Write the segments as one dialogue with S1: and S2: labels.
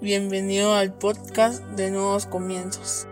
S1: Bienvenido al podcast de Nuevos Comienzos.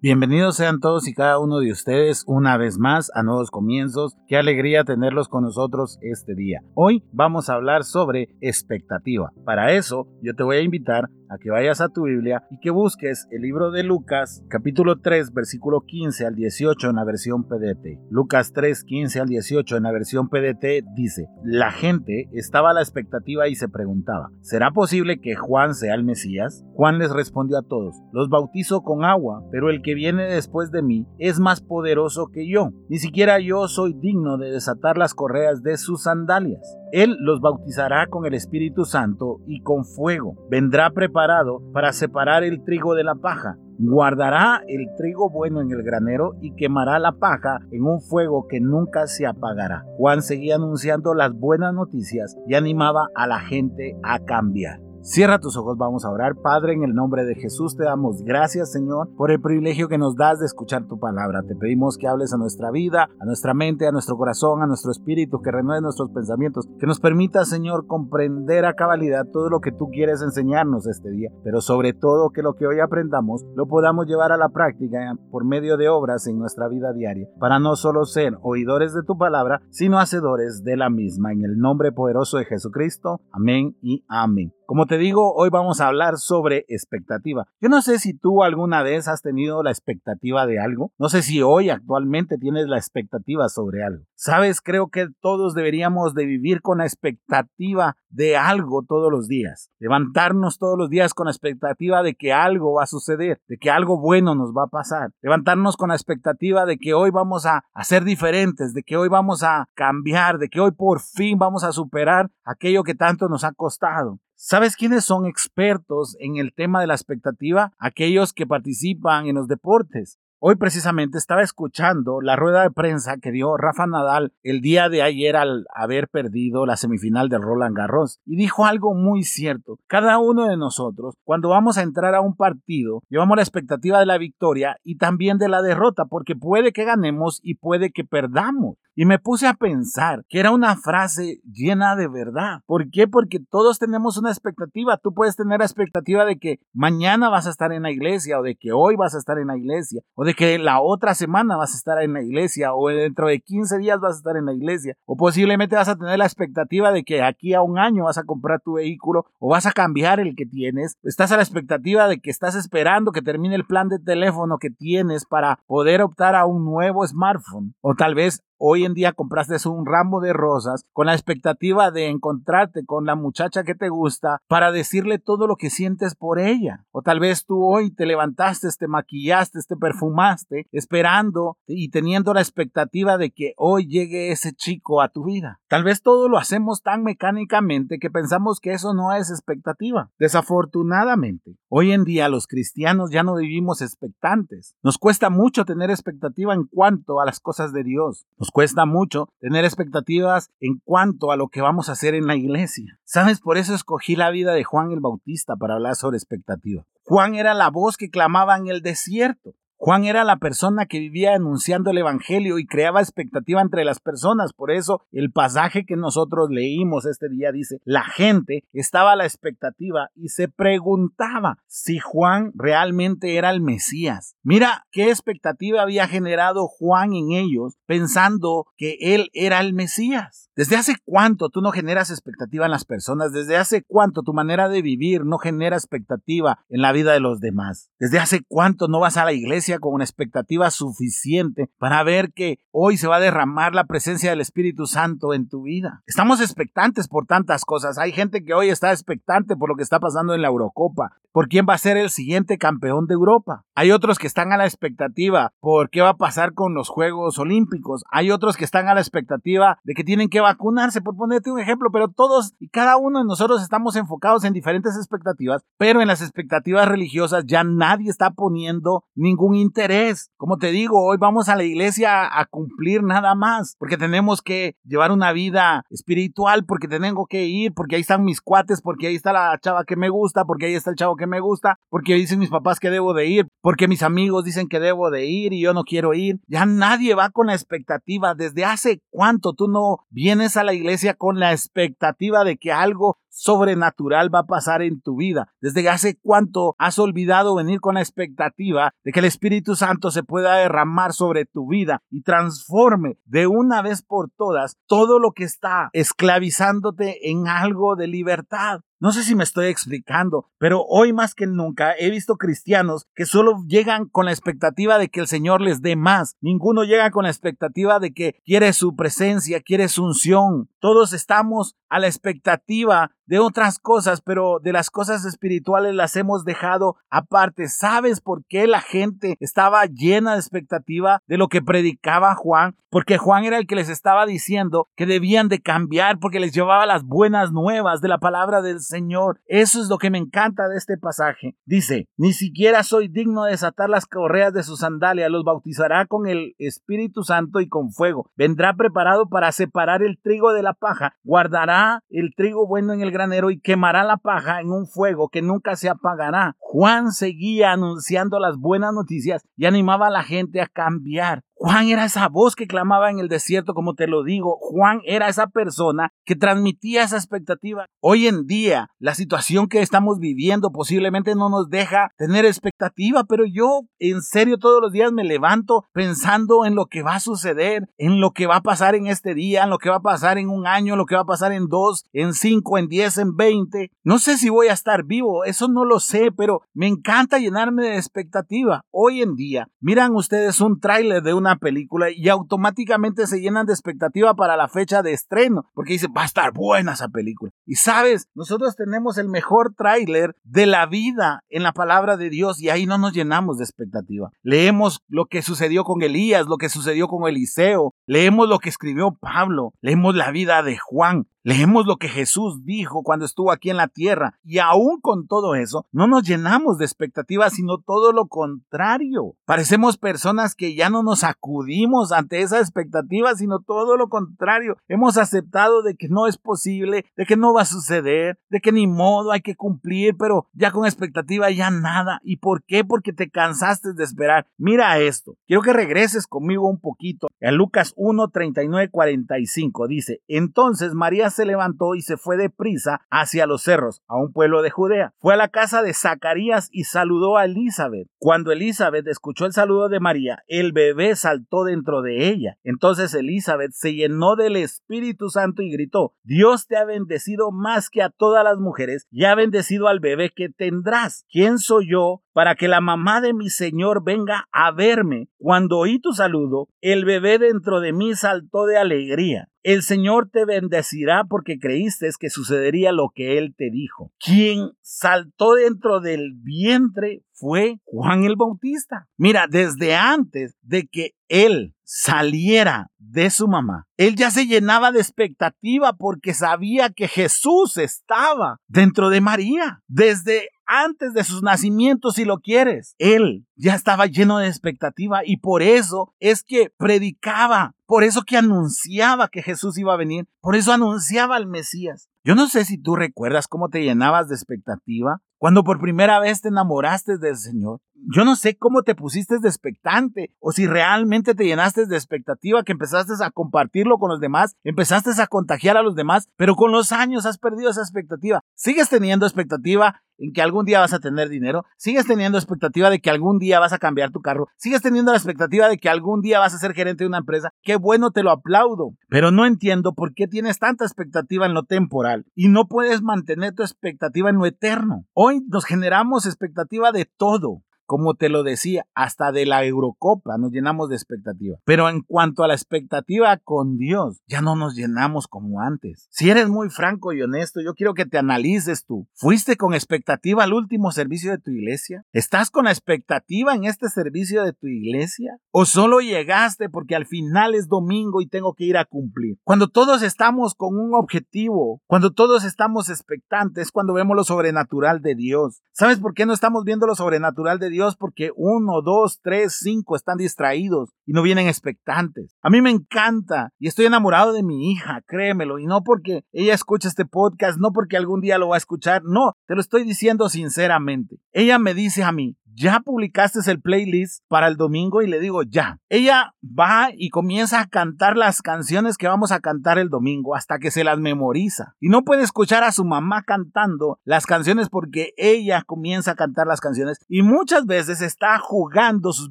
S2: Bienvenidos sean todos y cada uno de ustedes una vez más a Nuevos Comienzos. Qué alegría tenerlos con nosotros este día. Hoy vamos a hablar sobre expectativa. Para eso yo te voy a invitar que vayas a tu Biblia y que busques el libro de Lucas, capítulo 3, versículo 15 al 18 en la versión PDT. Lucas 3, 15 al 18 en la versión PDT dice, la gente estaba a la expectativa y se preguntaba, ¿será posible que Juan sea el Mesías? Juan les respondió a todos, los bautizo con agua, pero el que viene después de mí es más poderoso que yo. Ni siquiera yo soy digno de desatar las correas de sus sandalias. Él los bautizará con el Espíritu Santo y con fuego. Vendrá preparado para separar el trigo de la paja. Guardará el trigo bueno en el granero y quemará la paja en un fuego que nunca se apagará. Juan seguía anunciando las buenas noticias y animaba a la gente a cambiar. Cierra tus ojos, vamos a orar. Padre, en el nombre de Jesús te damos gracias, Señor, por el privilegio que nos das de escuchar tu palabra. Te pedimos que hables a nuestra vida, a nuestra mente, a nuestro corazón, a nuestro espíritu, que renueve nuestros pensamientos, que nos permita, Señor, comprender a cabalidad todo lo que tú quieres enseñarnos este día, pero sobre todo que lo que hoy aprendamos lo podamos llevar a la práctica por medio de obras en nuestra vida diaria, para no solo ser oidores de tu palabra, sino hacedores de la misma. En el nombre poderoso de Jesucristo. Amén y amén. Como te digo, hoy vamos a hablar sobre expectativa. Yo no sé si tú alguna vez has tenido la expectativa de algo. No sé si hoy actualmente tienes la expectativa sobre algo. Sabes, creo que todos deberíamos de vivir con la expectativa de algo todos los días. Levantarnos todos los días con la expectativa de que algo va a suceder, de que algo bueno nos va a pasar. Levantarnos con la expectativa de que hoy vamos a, a ser diferentes, de que hoy vamos a cambiar, de que hoy por fin vamos a superar aquello que tanto nos ha costado. ¿Sabes quiénes son expertos en el tema de la expectativa? Aquellos que participan en los deportes. Hoy precisamente estaba escuchando la rueda de prensa que dio Rafa Nadal el día de ayer al haber perdido la semifinal de Roland Garros y dijo algo muy cierto. Cada uno de nosotros, cuando vamos a entrar a un partido, llevamos la expectativa de la victoria y también de la derrota porque puede que ganemos y puede que perdamos. Y me puse a pensar que era una frase llena de verdad. ¿Por qué? Porque todos tenemos una expectativa. Tú puedes tener la expectativa de que mañana vas a estar en la iglesia o de que hoy vas a estar en la iglesia o de que la otra semana vas a estar en la iglesia o dentro de 15 días vas a estar en la iglesia o posiblemente vas a tener la expectativa de que aquí a un año vas a comprar tu vehículo o vas a cambiar el que tienes. Estás a la expectativa de que estás esperando que termine el plan de teléfono que tienes para poder optar a un nuevo smartphone o tal vez Hoy en día compraste un ramo de rosas con la expectativa de encontrarte con la muchacha que te gusta para decirle todo lo que sientes por ella. O tal vez tú hoy te levantaste, te maquillaste, te perfumaste, esperando y teniendo la expectativa de que hoy llegue ese chico a tu vida. Tal vez todo lo hacemos tan mecánicamente que pensamos que eso no es expectativa. Desafortunadamente, hoy en día los cristianos ya no vivimos expectantes. Nos cuesta mucho tener expectativa en cuanto a las cosas de Dios. Cuesta mucho tener expectativas en cuanto a lo que vamos a hacer en la iglesia. ¿Sabes? Por eso escogí la vida de Juan el Bautista para hablar sobre expectativa. Juan era la voz que clamaba en el desierto. Juan era la persona que vivía anunciando el Evangelio y creaba expectativa entre las personas. Por eso el pasaje que nosotros leímos este día dice, la gente estaba a la expectativa y se preguntaba si Juan realmente era el Mesías. Mira qué expectativa había generado Juan en ellos pensando que él era el Mesías. ¿Desde hace cuánto tú no generas expectativa en las personas? ¿Desde hace cuánto tu manera de vivir no genera expectativa en la vida de los demás? ¿Desde hace cuánto no vas a la iglesia con una expectativa suficiente para ver que hoy se va a derramar la presencia del Espíritu Santo en tu vida? Estamos expectantes por tantas cosas. Hay gente que hoy está expectante por lo que está pasando en la Eurocopa, por quién va a ser el siguiente campeón de Europa. Hay otros que están a la expectativa por qué va a pasar con los Juegos Olímpicos. Hay otros que están a la expectativa de que tienen que vacunarse, por ponerte un ejemplo, pero todos y cada uno de nosotros estamos enfocados en diferentes expectativas, pero en las expectativas religiosas ya nadie está poniendo ningún interés. Como te digo, hoy vamos a la iglesia a cumplir nada más, porque tenemos que llevar una vida espiritual, porque tengo que ir, porque ahí están mis cuates, porque ahí está la chava que me gusta, porque ahí está el chavo que me gusta, porque dicen mis papás que debo de ir, porque mis amigos dicen que debo de ir y yo no quiero ir. Ya nadie va con la expectativa. ¿Desde hace cuánto tú no vienes a la iglesia con la expectativa de que algo sobrenatural va a pasar en tu vida. Desde hace cuánto has olvidado venir con la expectativa de que el Espíritu Santo se pueda derramar sobre tu vida y transforme de una vez por todas todo lo que está esclavizándote en algo de libertad. No sé si me estoy explicando, pero hoy más que nunca he visto cristianos que solo llegan con la expectativa de que el Señor les dé más. Ninguno llega con la expectativa de que quiere su presencia, quiere su unción. Todos estamos a la expectativa de otras cosas, pero de las cosas espirituales las hemos dejado aparte. ¿Sabes por qué la gente estaba llena de expectativa de lo que predicaba Juan? Porque Juan era el que les estaba diciendo que debían de cambiar porque les llevaba las buenas nuevas de la palabra del Señor. Eso es lo que me encanta de este pasaje. Dice, ni siquiera soy digno de desatar las correas de su sandalia, los bautizará con el Espíritu Santo y con fuego. Vendrá preparado para separar el trigo de la paja, guardará el trigo bueno en el granero y quemará la paja en un fuego que nunca se apagará. Juan seguía anunciando las buenas noticias y animaba a la gente a cambiar. Juan era esa voz que clamaba en el desierto, como te lo digo. Juan era esa persona que transmitía esa expectativa. Hoy en día, la situación que estamos viviendo posiblemente no nos deja tener expectativa, pero yo en serio todos los días me levanto pensando en lo que va a suceder, en lo que va a pasar en este día, en lo que va a pasar en un año, en lo que va a pasar en dos, en cinco, en diez, en veinte. No sé si voy a estar vivo, eso no lo sé, pero me encanta llenarme de expectativa. Hoy en día, miran ustedes un tráiler de una película y automáticamente se llenan de expectativa para la fecha de estreno, porque dicen, va a estar buena esa película. Y sabes, nosotros tenemos el mejor tráiler de la vida en la palabra de Dios y ahí no nos llenamos de expectativa. Leemos lo que sucedió con Elías, lo que sucedió con Eliseo, leemos lo que escribió Pablo, leemos la vida de Juan, Leemos lo que Jesús dijo cuando estuvo aquí en la tierra y aún con todo eso no nos llenamos de expectativas, sino todo lo contrario. Parecemos personas que ya no nos acudimos ante esa expectativa, sino todo lo contrario. Hemos aceptado de que no es posible, de que no va a suceder, de que ni modo hay que cumplir, pero ya con expectativa ya nada. ¿Y por qué? Porque te cansaste de esperar. Mira esto. Quiero que regreses conmigo un poquito. En Lucas 1, 39, 45 dice, entonces María se levantó y se fue deprisa hacia los cerros, a un pueblo de Judea. Fue a la casa de Zacarías y saludó a Elizabeth. Cuando Elizabeth escuchó el saludo de María, el bebé saltó dentro de ella. Entonces Elizabeth se llenó del Espíritu Santo y gritó, Dios te ha bendecido más que a todas las mujeres y ha bendecido al bebé que tendrás. ¿Quién soy yo para que la mamá de mi Señor venga a verme. Cuando oí tu saludo, el bebé dentro de mí saltó de alegría. El Señor te bendecirá porque creíste que sucedería lo que Él te dijo. Quien saltó dentro del vientre fue Juan el Bautista. Mira, desde antes de que Él saliera de su mamá, Él ya se llenaba de expectativa porque sabía que Jesús estaba dentro de María. Desde antes de sus nacimientos, si lo quieres. Él ya estaba lleno de expectativa y por eso es que predicaba, por eso que anunciaba que Jesús iba a venir, por eso anunciaba al Mesías. Yo no sé si tú recuerdas cómo te llenabas de expectativa cuando por primera vez te enamoraste del Señor. Yo no sé cómo te pusiste de expectante o si realmente te llenaste de expectativa que empezaste a compartirlo con los demás, empezaste a contagiar a los demás, pero con los años has perdido esa expectativa. Sigues teniendo expectativa en que algún día vas a tener dinero, sigues teniendo expectativa de que algún día vas a cambiar tu carro, sigues teniendo la expectativa de que algún día vas a ser gerente de una empresa, qué bueno te lo aplaudo, pero no entiendo por qué tienes tanta expectativa en lo temporal y no puedes mantener tu expectativa en lo eterno. Hoy nos generamos expectativa de todo como te lo decía, hasta de la Eurocopa nos llenamos de expectativa. Pero en cuanto a la expectativa con Dios, ya no nos llenamos como antes. Si eres muy franco y honesto, yo quiero que te analices tú. ¿Fuiste con expectativa al último servicio de tu iglesia? ¿Estás con expectativa en este servicio de tu iglesia? ¿O solo llegaste porque al final es domingo y tengo que ir a cumplir? Cuando todos estamos con un objetivo, cuando todos estamos expectantes, cuando vemos lo sobrenatural de Dios. ¿Sabes por qué no estamos viendo lo sobrenatural de Dios? Dios porque uno, dos, tres, cinco están distraídos y no vienen expectantes. A mí me encanta y estoy enamorado de mi hija, créemelo, y no porque ella escucha este podcast, no porque algún día lo va a escuchar, no, te lo estoy diciendo sinceramente. Ella me dice a mí, ¿ya publicaste el playlist para el domingo? Y le digo, ya. Ella va y comienza a cantar las canciones que vamos a cantar el domingo hasta que se las memoriza. Y no puede escuchar a su mamá cantando las canciones porque ella comienza a cantar las canciones y muchas veces está jugando sus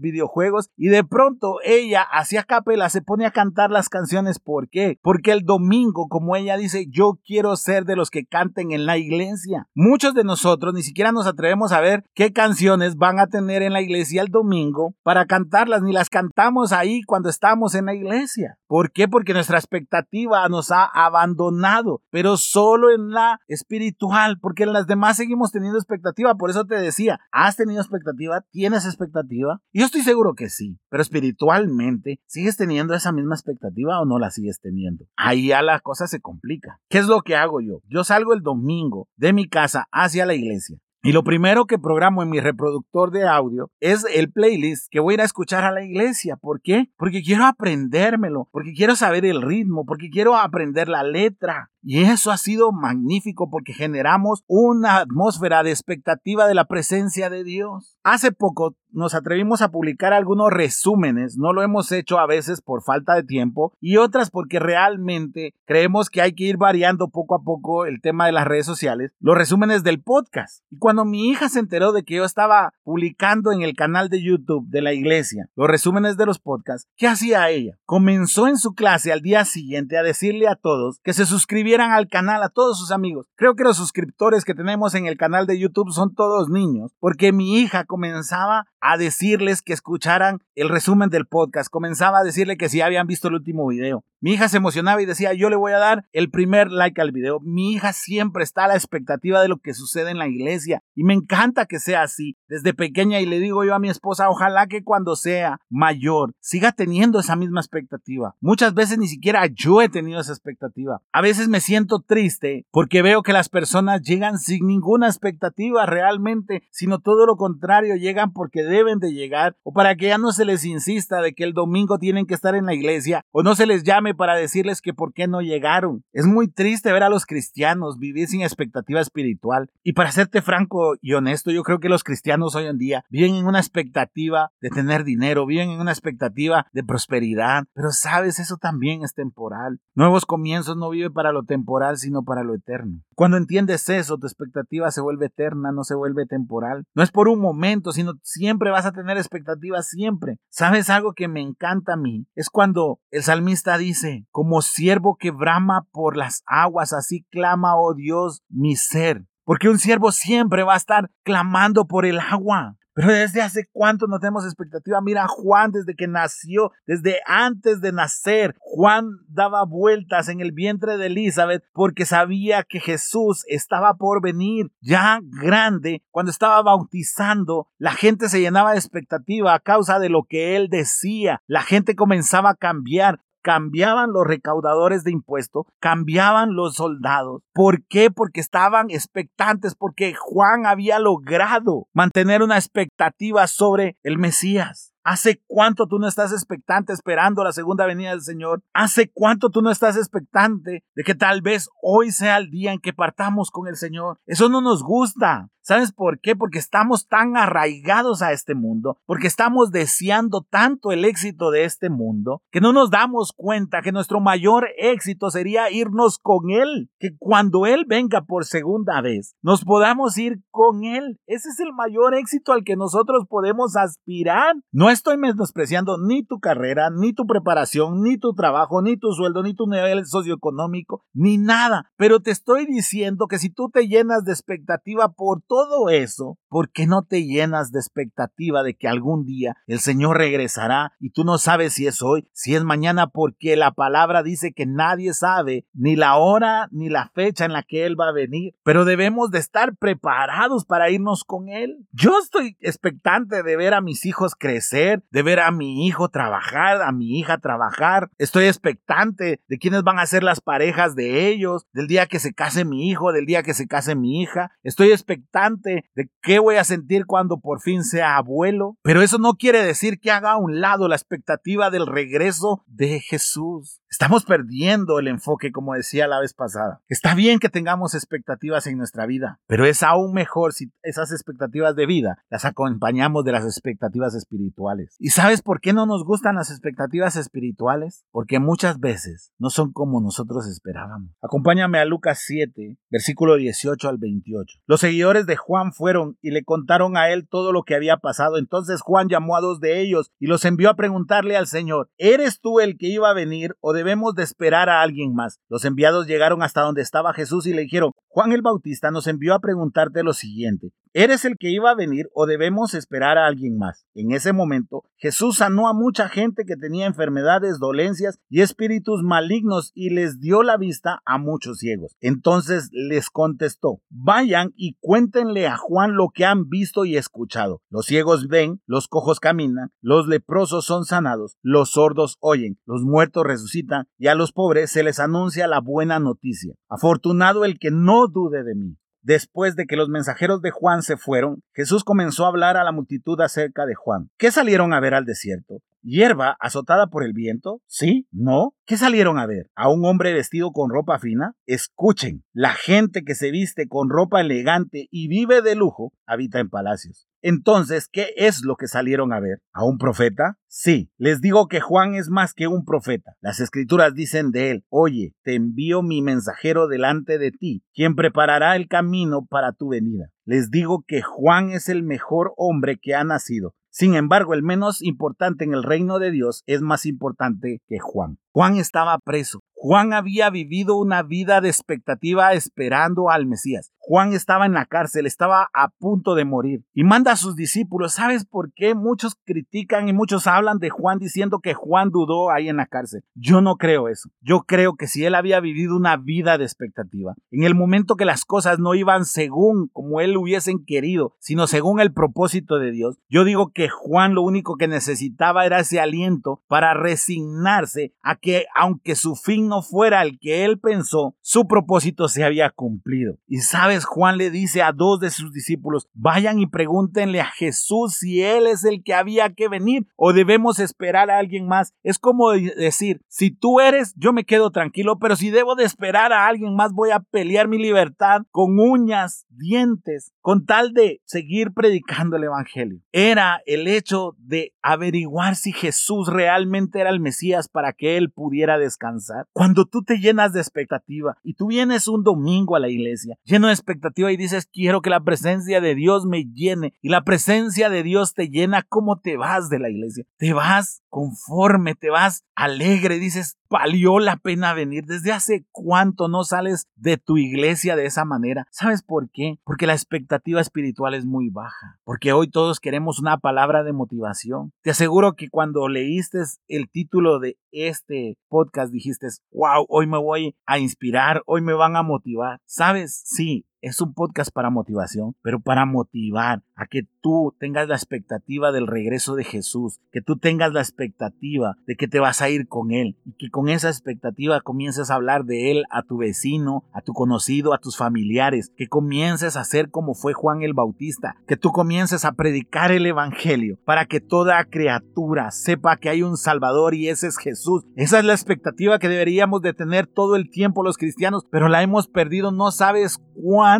S2: videojuegos y de pronto ella hacia capela se pone a cantar las canciones. ¿Por qué? Porque el domingo, como ella dice, yo quiero ser de los que canten en la iglesia. Muchos de nosotros ni siquiera nos atrevemos a ver qué canciones van a tener en la iglesia el domingo para cantarlas, ni las cantamos ahí cuando estamos en la iglesia. ¿Por qué? Porque nuestra expectativa nos ha abandonado, pero solo en la espiritual, porque en las demás seguimos teniendo expectativa. Por eso te decía, ¿has tenido expectativa? ¿Tienes expectativa? Yo estoy seguro que sí, pero espiritualmente, ¿sigues teniendo esa misma expectativa o no la sigues teniendo? Ahí ya la cosa se complica. ¿Qué es lo que hago yo? Yo salgo el domingo de mi casa hacia la iglesia. Y lo primero que programo en mi reproductor de audio es el playlist que voy a ir a escuchar a la iglesia. ¿Por qué? Porque quiero aprendérmelo, porque quiero saber el ritmo, porque quiero aprender la letra. Y eso ha sido magnífico porque generamos una atmósfera de expectativa de la presencia de Dios. Hace poco nos atrevimos a publicar algunos resúmenes, no lo hemos hecho a veces por falta de tiempo y otras porque realmente creemos que hay que ir variando poco a poco el tema de las redes sociales, los resúmenes del podcast. Y cuando mi hija se enteró de que yo estaba publicando en el canal de YouTube de la iglesia los resúmenes de los podcasts, ¿qué hacía ella? Comenzó en su clase al día siguiente a decirle a todos que se suscribieran al canal, a todos sus amigos. Creo que los suscriptores que tenemos en el canal de YouTube son todos niños, porque mi hija comenzaba a decirles que escucharan el resumen del podcast, comenzaba a decirle que si habían visto el último video. Mi hija se emocionaba y decía, yo le voy a dar el primer like al video. Mi hija siempre está a la expectativa de lo que sucede en la iglesia y me encanta que sea así desde pequeña y le digo yo a mi esposa, ojalá que cuando sea mayor siga teniendo esa misma expectativa. Muchas veces ni siquiera yo he tenido esa expectativa. A veces me siento triste porque veo que las personas llegan sin ninguna expectativa realmente, sino todo lo contrario, llegan porque deben de llegar o para que ya no se les insista de que el domingo tienen que estar en la iglesia o no se les llame para decirles que por qué no llegaron. Es muy triste ver a los cristianos vivir sin expectativa espiritual. Y para serte franco y honesto, yo creo que los cristianos hoy en día viven en una expectativa de tener dinero, viven en una expectativa de prosperidad. Pero sabes, eso también es temporal. Nuevos comienzos no vive para lo temporal, sino para lo eterno. Cuando entiendes eso, tu expectativa se vuelve eterna, no se vuelve temporal. No es por un momento, sino siempre vas a tener expectativas, siempre. ¿Sabes algo que me encanta a mí? Es cuando el salmista dice, como siervo que brama por las aguas, así clama, oh Dios, mi ser. Porque un siervo siempre va a estar clamando por el agua. Pero desde hace cuánto no tenemos expectativa. Mira, Juan desde que nació, desde antes de nacer, Juan daba vueltas en el vientre de Elizabeth porque sabía que Jesús estaba por venir ya grande. Cuando estaba bautizando, la gente se llenaba de expectativa a causa de lo que él decía. La gente comenzaba a cambiar cambiaban los recaudadores de impuestos, cambiaban los soldados. ¿Por qué? Porque estaban expectantes, porque Juan había logrado mantener una expectativa sobre el Mesías. ¿Hace cuánto tú no estás expectante esperando la segunda venida del Señor? ¿Hace cuánto tú no estás expectante de que tal vez hoy sea el día en que partamos con el Señor? Eso no nos gusta. ¿Sabes por qué? Porque estamos tan arraigados a este mundo, porque estamos deseando tanto el éxito de este mundo, que no nos damos cuenta que nuestro mayor éxito sería irnos con Él, que cuando Él venga por segunda vez, nos podamos ir con Él. Ese es el mayor éxito al que nosotros podemos aspirar. No estoy menospreciando ni tu carrera, ni tu preparación, ni tu trabajo, ni tu sueldo, ni tu nivel socioeconómico, ni nada, pero te estoy diciendo que si tú te llenas de expectativa por todo eso, ¿por qué no te llenas de expectativa de que algún día el Señor regresará y tú no sabes si es hoy, si es mañana, porque la palabra dice que nadie sabe ni la hora ni la fecha en la que Él va a venir, pero debemos de estar preparados para irnos con Él. Yo estoy expectante de ver a mis hijos crecer, de ver a mi hijo trabajar, a mi hija trabajar. Estoy expectante de quiénes van a ser las parejas de ellos, del día que se case mi hijo, del día que se case mi hija. Estoy expectante de qué voy a sentir cuando por fin sea abuelo? Pero eso no quiere decir que haga a un lado la expectativa del regreso de Jesús. Estamos perdiendo el enfoque, como decía la vez pasada. Está bien que tengamos expectativas en nuestra vida, pero es aún mejor si esas expectativas de vida las acompañamos de las expectativas espirituales. ¿Y sabes por qué no nos gustan las expectativas espirituales? Porque muchas veces no son como nosotros esperábamos. Acompáñame a Lucas 7, versículo 18 al 28. Los seguidores de Juan fueron y le contaron a él todo lo que había pasado. Entonces Juan llamó a dos de ellos y los envió a preguntarle al Señor, ¿eres tú el que iba a venir o de debemos de esperar a alguien más. Los enviados llegaron hasta donde estaba Jesús y le dijeron, Juan el Bautista nos envió a preguntarte lo siguiente, ¿eres el que iba a venir o debemos esperar a alguien más? En ese momento, Jesús sanó a mucha gente que tenía enfermedades, dolencias y espíritus malignos y les dio la vista a muchos ciegos. Entonces les contestó, vayan y cuéntenle a Juan lo que han visto y escuchado. Los ciegos ven, los cojos caminan, los leprosos son sanados, los sordos oyen, los muertos resucitan y a los pobres se les anuncia la buena noticia. Afortunado el que no dude de mí. Después de que los mensajeros de Juan se fueron, Jesús comenzó a hablar a la multitud acerca de Juan. ¿Qué salieron a ver al desierto? ¿Hierba azotada por el viento? ¿Sí? ¿No? ¿Qué salieron a ver? ¿A un hombre vestido con ropa fina? Escuchen, la gente que se viste con ropa elegante y vive de lujo habita en palacios. Entonces, ¿qué es lo que salieron a ver? ¿A un profeta? Sí, les digo que Juan es más que un profeta. Las escrituras dicen de él, oye, te envío mi mensajero delante de ti, quien preparará el camino para tu venida. Les digo que Juan es el mejor hombre que ha nacido. Sin embargo, el menos importante en el reino de Dios es más importante que Juan. Juan estaba preso. Juan había vivido una vida de expectativa esperando al Mesías. Juan estaba en la cárcel, estaba a punto de morir y manda a sus discípulos. ¿Sabes por qué muchos critican y muchos hablan de Juan diciendo que Juan dudó ahí en la cárcel? Yo no creo eso. Yo creo que si él había vivido una vida de expectativa, en el momento que las cosas no iban según como él hubiesen querido, sino según el propósito de Dios, yo digo que Juan lo único que necesitaba era ese aliento para resignarse a que aunque su fin no fuera el que él pensó, su propósito se había cumplido. Y sabes, Juan le dice a dos de sus discípulos, vayan y pregúntenle a Jesús si él es el que había que venir o debemos esperar a alguien más. Es como decir, si tú eres, yo me quedo tranquilo, pero si debo de esperar a alguien más, voy a pelear mi libertad con uñas, dientes, con tal de seguir predicando el Evangelio. Era el hecho de averiguar si Jesús realmente era el Mesías para que él pudiera descansar. Cuando tú te llenas de expectativa y tú vienes un domingo a la iglesia lleno de expectativa y dices, quiero que la presencia de Dios me llene y la presencia de Dios te llena, ¿cómo te vas de la iglesia? Te vas conforme, te vas alegre, dices, valió la pena venir. ¿Desde hace cuánto no sales de tu iglesia de esa manera? ¿Sabes por qué? Porque la expectativa espiritual es muy baja. Porque hoy todos queremos una palabra de motivación. Te aseguro que cuando leíste el título de este podcast dijiste, wow, hoy me voy a inspirar, hoy me van a motivar. ¿Sabes? Sí, es un podcast para motivación, pero para motivar a que tú tengas la expectativa del regreso de Jesús, que tú tengas la expectativa de que te vas a ir con Él y que con esa expectativa comiences a hablar de Él a tu vecino, a tu conocido, a tus familiares, que comiences a ser como fue Juan el Bautista, que tú comiences a predicar el Evangelio para que toda criatura sepa que hay un Salvador y ese es Jesús. Esa es la expectativa que deberíamos de tener todo el tiempo los cristianos, pero la hemos perdido, no sabes cuánto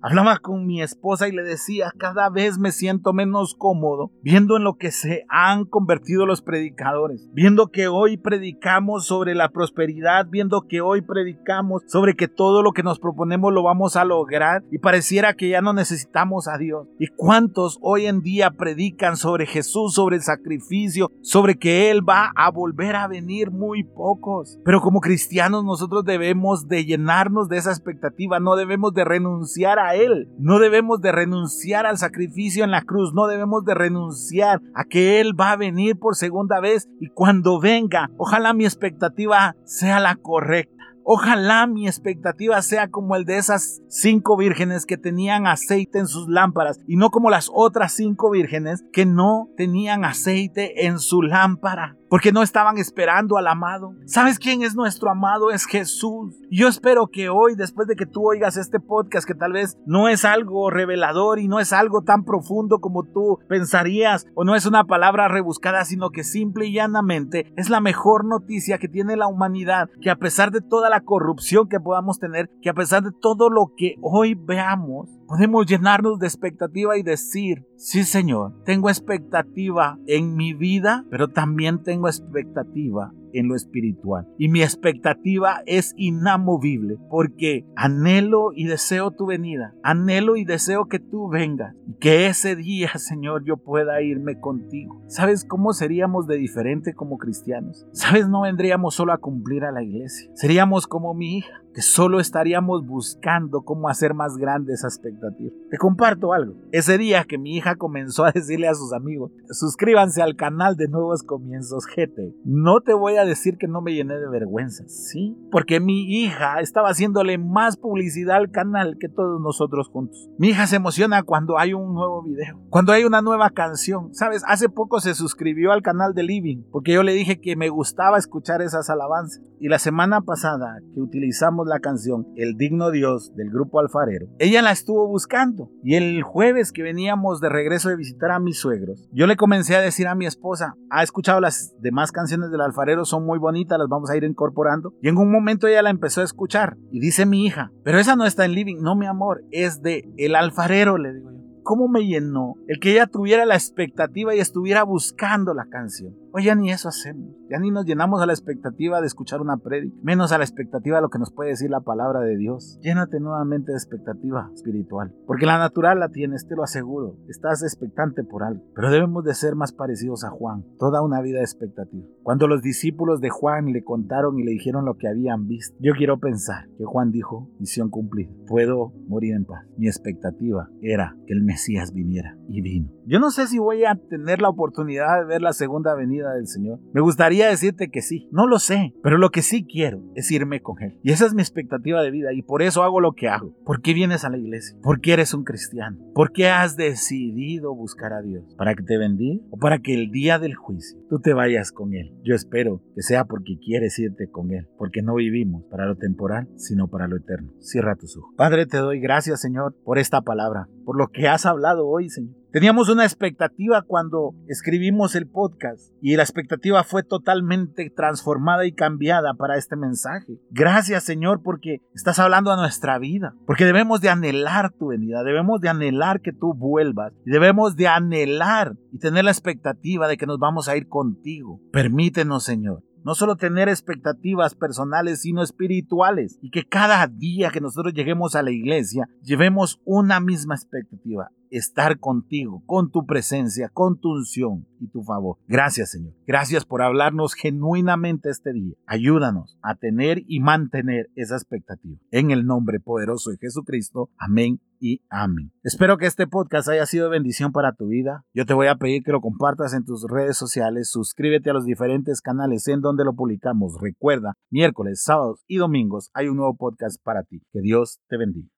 S2: Hablaba con mi esposa y le decía, cada vez me siento menos cómodo viendo en lo que se han convertido los predicadores, viendo que hoy predicamos sobre la prosperidad, viendo que hoy predicamos sobre que todo lo que nos proponemos lo vamos a lograr y pareciera que ya no necesitamos a Dios. ¿Y cuántos hoy en día predican sobre Jesús, sobre el sacrificio, sobre que Él va a volver a venir? Muy pocos. Pero como cristianos nosotros debemos de llenarnos de esa expectativa, no debemos de renunciar renunciar a Él. No debemos de renunciar al sacrificio en la cruz. No debemos de renunciar a que Él va a venir por segunda vez y cuando venga, ojalá mi expectativa sea la correcta. Ojalá mi expectativa sea como el de esas cinco vírgenes que tenían aceite en sus lámparas y no como las otras cinco vírgenes que no tenían aceite en su lámpara. Porque no estaban esperando al amado. ¿Sabes quién es nuestro amado? Es Jesús. Yo espero que hoy, después de que tú oigas este podcast, que tal vez no es algo revelador y no es algo tan profundo como tú pensarías, o no es una palabra rebuscada, sino que simple y llanamente es la mejor noticia que tiene la humanidad, que a pesar de toda la corrupción que podamos tener, que a pesar de todo lo que hoy veamos, podemos llenarnos de expectativa y decir, sí Señor, tengo expectativa en mi vida, pero también tengo expectativa en lo espiritual. Y mi expectativa es inamovible porque anhelo y deseo tu venida. Anhelo y deseo que tú vengas y que ese día, Señor, yo pueda irme contigo. ¿Sabes cómo seríamos de diferente como cristianos? ¿Sabes? No vendríamos solo a cumplir a la iglesia. Seríamos como mi hija, que solo estaríamos buscando cómo hacer más grande esa expectativa. Te comparto algo. Ese día que mi hija comenzó a decirle a sus amigos, suscríbanse al canal de Nuevos Comienzos GT. No te voy a decir que no me llené de vergüenza, ¿sí? Porque mi hija estaba haciéndole más publicidad al canal que todos nosotros juntos. Mi hija se emociona cuando hay un nuevo video, cuando hay una nueva canción. ¿Sabes? Hace poco se suscribió al canal de Living porque yo le dije que me gustaba escuchar esas alabanzas. Y la semana pasada que utilizamos la canción El Digno Dios del grupo Alfarero, ella la estuvo buscando. Y el jueves que veníamos de regreso de visitar a mis suegros, yo le comencé a decir a mi esposa, ha escuchado las demás canciones del Alfarero, son muy bonitas, las vamos a ir incorporando. Y en un momento ella la empezó a escuchar y dice mi hija, pero esa no está en Living, no mi amor, es de El Alfarero, le digo yo. ¿Cómo me llenó el que ella tuviera la expectativa y estuviera buscando la canción? Hoy ya ni eso hacemos. Ya ni nos llenamos a la expectativa de escuchar una prédica, menos a la expectativa de lo que nos puede decir la palabra de Dios. Llénate nuevamente de expectativa espiritual, porque la natural la tienes, te lo aseguro. Estás expectante por algo, pero debemos de ser más parecidos a Juan, toda una vida de expectativa. Cuando los discípulos de Juan le contaron y le dijeron lo que habían visto, yo quiero pensar que Juan dijo, misión cumplida, puedo morir en paz. Mi expectativa era que el Mesías viniera y vino. Yo no sé si voy a tener la oportunidad de ver la segunda venida del Señor. Me gustaría decirte que sí, no lo sé, pero lo que sí quiero es irme con Él. Y esa es mi expectativa de vida y por eso hago lo que hago. ¿Por qué vienes a la iglesia? ¿Por qué eres un cristiano? ¿Por qué has decidido buscar a Dios? ¿Para que te bendiga o para que el día del juicio tú te vayas con Él? Yo espero que sea porque quieres irte con Él, porque no vivimos para lo temporal, sino para lo eterno. Cierra tus ojos. Padre, te doy gracias, Señor, por esta palabra, por lo que has hablado hoy, Señor. Teníamos una expectativa cuando escribimos el podcast y la expectativa fue totalmente transformada y cambiada para este mensaje. Gracias Señor porque estás hablando a nuestra vida, porque debemos de anhelar tu venida, debemos de anhelar que tú vuelvas debemos de anhelar y tener la expectativa de que nos vamos a ir contigo. Permítenos Señor no solo tener expectativas personales, sino espirituales. Y que cada día que nosotros lleguemos a la iglesia, llevemos una misma expectativa. Estar contigo, con tu presencia, con tu unción y tu favor. Gracias Señor. Gracias por hablarnos genuinamente este día. Ayúdanos a tener y mantener esa expectativa. En el nombre poderoso de Jesucristo. Amén y amén. Espero que este podcast haya sido bendición para tu vida. Yo te voy a pedir que lo compartas en tus redes sociales, suscríbete a los diferentes canales en donde lo publicamos. Recuerda, miércoles, sábados y domingos hay un nuevo podcast para ti. Que Dios te bendiga.